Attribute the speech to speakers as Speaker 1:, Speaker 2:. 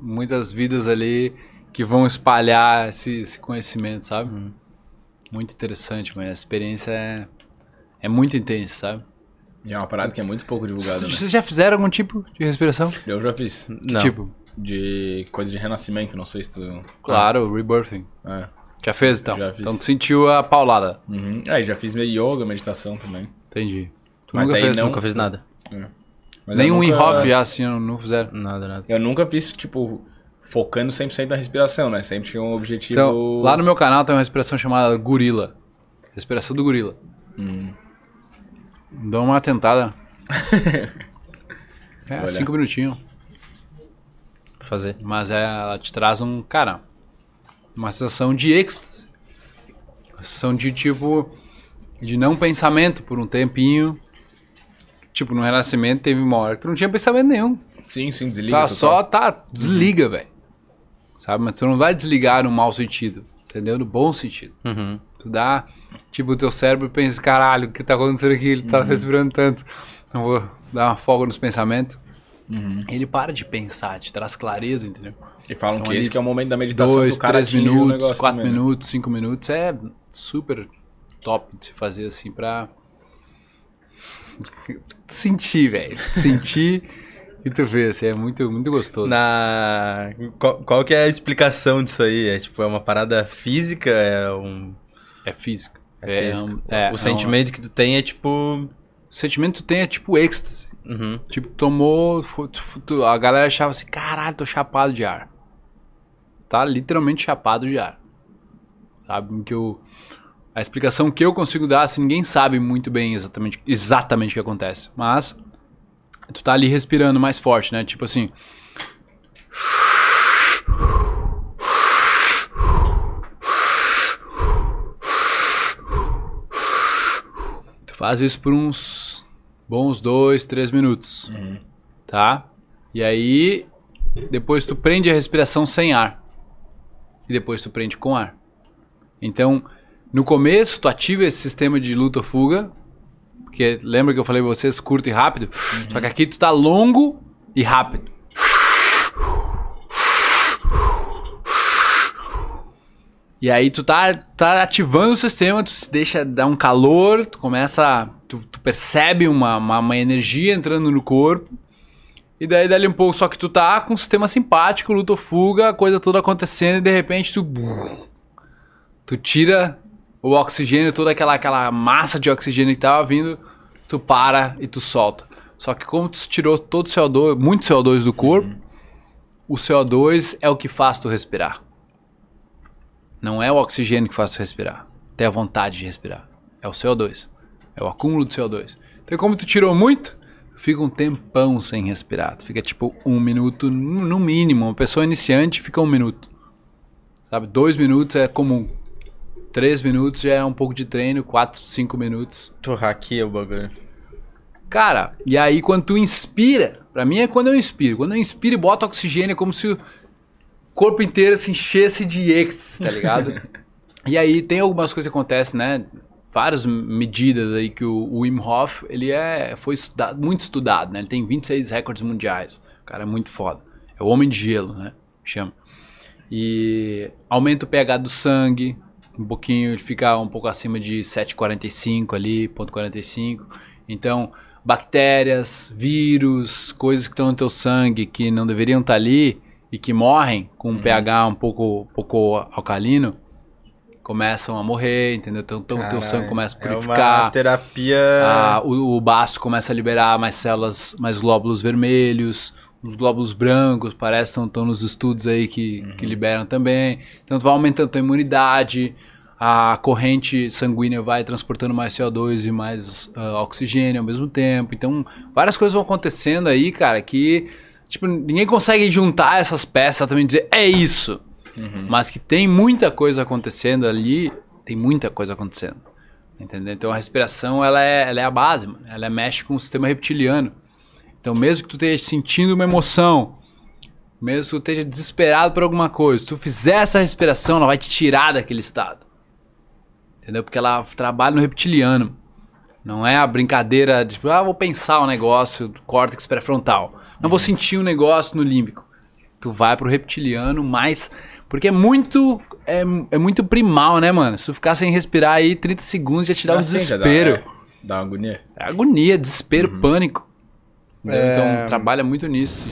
Speaker 1: muitas vidas ali que vão espalhar esse, esse conhecimento, sabe?
Speaker 2: Uhum.
Speaker 1: Muito interessante, mas a experiência é, é muito intensa, sabe?
Speaker 3: E é uma parada que é muito pouco divulgada, né?
Speaker 1: Vocês já fizeram algum tipo de respiração? Que
Speaker 3: Eu já fiz.
Speaker 2: Não.
Speaker 1: tipo?
Speaker 3: De coisa de renascimento, não sei se tu.
Speaker 1: Claro, rebirthing.
Speaker 3: É.
Speaker 1: Já fez então?
Speaker 3: Já fiz.
Speaker 1: Então tu sentiu a paulada.
Speaker 3: Uhum. Aí já fiz meio yoga, meditação também.
Speaker 1: Entendi. Tu
Speaker 3: Mas
Speaker 1: nunca fez?
Speaker 3: não-
Speaker 2: Nunca fiz nada.
Speaker 3: Mas
Speaker 1: Nem um
Speaker 3: nunca-
Speaker 1: Inhoff já assim, não, fizeram.
Speaker 2: Nada, nada.
Speaker 3: Eu nunca fiz, tipo, focando 100% na respiração, né? Sempre tinha um objetivo.
Speaker 1: Então, lá no meu canal tem uma respiração chamada gorila. Respiração do gorila.
Speaker 3: Hum.
Speaker 1: Dá uma tentada. é,
Speaker 3: Olha.
Speaker 1: cinco minutinhos.
Speaker 2: Fazer.
Speaker 1: Mas é, ela te traz um, cara, uma sensação de êxtase. Uma sensação de tipo, de não pensamento por um tempinho. Tipo, no renascimento teve uma hora que tu não tinha pensamento nenhum.
Speaker 3: Sim, sim, desliga.
Speaker 1: Tá só, tá, desliga, velho. Sabe? Mas tu não vai desligar no mau sentido, entendeu? No bom sentido.
Speaker 2: Uhum.
Speaker 1: Tu dá, tipo, o teu cérebro pensa, caralho, o que tá acontecendo aqui? Ele
Speaker 3: Uhum.
Speaker 1: tá respirando tanto. Não vou dar uma folga nos pensamentos.
Speaker 3: Uhum.
Speaker 1: Ele para de pensar, te traz clareza, entendeu?
Speaker 3: E falam
Speaker 1: Então,
Speaker 3: que esse que é o momento da meditação
Speaker 1: Dois,
Speaker 3: do cara
Speaker 1: três minutos, quatro
Speaker 3: também, né?
Speaker 1: minutos, cinco minutos é super top de se fazer assim pra sentir, velho. Sentir e tu vê, assim, é muito, muito gostoso.
Speaker 2: Na... Qual, qual que é a explicação disso aí? É tipo, é uma parada física? É um...
Speaker 1: É físico.
Speaker 2: É físico.
Speaker 1: um- é,
Speaker 2: o
Speaker 1: é
Speaker 2: sentimento que tu tem é tipo...
Speaker 1: um- o sentimento que tu tem é tipo êxtase.
Speaker 2: Uhum.
Speaker 1: Tipo, tomou. A galera achava assim, caralho, tô chapado de ar. Tá literalmente chapado de ar. Sabe? Que eu, a explicação que eu consigo dar, assim, ninguém sabe muito bem exatamente, exatamente o que acontece. Mas tu tá ali respirando mais forte, né? Tipo assim. Tu faz isso por uns bons dois, três minutos. Tá? E aí, depois tu prende a respiração sem ar. E depois tu prende com ar. Então, no começo, tu ativa esse sistema de luta fuga. Porque lembra que eu falei pra vocês, curto e rápido? Só que aqui tu tá longo e rápido. E aí tu tá, tá ativando o sistema, tu se deixa dar um calor, tu começa. Tu, tu percebe uma, uma, uma energia entrando no corpo. E daí dali um pouco, só que tu tá com um sistema simpático, luta ou fuga, a coisa toda acontecendo, e de repente tu. Tu tira o oxigênio, toda aquela, aquela massa de oxigênio que tava vindo, tu para e tu solta. Só que como tu tirou todo o CO2, muito CO2 do corpo, o CO2 é o que faz tu respirar. Não é o oxigênio que faz tu respirar. Ter a vontade de respirar. É o CO2. É o acúmulo de CO2. Então, como tu tirou muito, fica um tempão sem respirar. Tu fica tipo um minuto, no mínimo. Uma pessoa iniciante fica um minuto. Sabe? Dois minutos é comum. Três minutos já é um pouco de treino. Quatro, cinco minutos.
Speaker 2: Tu hackeia o bagulho.
Speaker 1: Cara, e aí quando tu inspira, pra mim é quando eu inspiro. Quando eu inspiro e boto oxigênio, é como se o corpo inteiro se enchesse de êxtase, tá ligado? e aí tem algumas coisas que acontecem, né? Várias medidas aí que o, o Wim Hof, ele é, foi estudado, muito estudado, né? Ele tem 26 recordes mundiais. O cara é muito foda. É o homem de gelo, né? Chama. E aumenta o pH do sangue, um pouquinho, ele fica um pouco acima de 7,45 ali, ponto 45. Então, bactérias, vírus, coisas que estão no teu sangue que não deveriam estar ali e que morrem com um pH um pouco, pouco alcalino, começam a morrer, entendeu? Então, então o teu sangue começa a
Speaker 2: É
Speaker 1: purificar.
Speaker 2: uma terapia...
Speaker 1: Ah, o, o baço começa a liberar mais células, mais glóbulos vermelhos, os glóbulos brancos, parece que estão nos estudos aí que, que liberam também. Então tu vai aumentando a tua imunidade, a corrente sanguínea vai transportando mais CO2 e mais ah, oxigênio ao mesmo tempo. Então várias coisas vão acontecendo aí, cara, que tipo, ninguém consegue juntar essas peças também dizer é isso. Mas que tem muita coisa acontecendo ali, tem muita coisa acontecendo. Entendeu? Então a respiração ela é, ela é a base, mano. ela mexe com o sistema reptiliano. Então mesmo que tu esteja sentindo uma emoção, mesmo que tu esteja desesperado por alguma coisa, se tu fizer essa respiração, ela vai te tirar daquele estado. Entendeu? Porque ela trabalha no reptiliano. Não é a brincadeira de, tipo, ah, vou pensar um negócio do córtex pré-frontal. Não vou sentir um negócio no límbico. tu vai pro reptiliano mais. Porque é muito. É, é muito primal, né, mano? Se tu ficar sem respirar aí 30 segundos já te dá um
Speaker 3: já dá-
Speaker 1: desespero.
Speaker 3: é, Dá uma agonia.
Speaker 1: É agonia, desespero, pânico. Entendeu?
Speaker 4: É.
Speaker 1: Então trabalha muito nisso.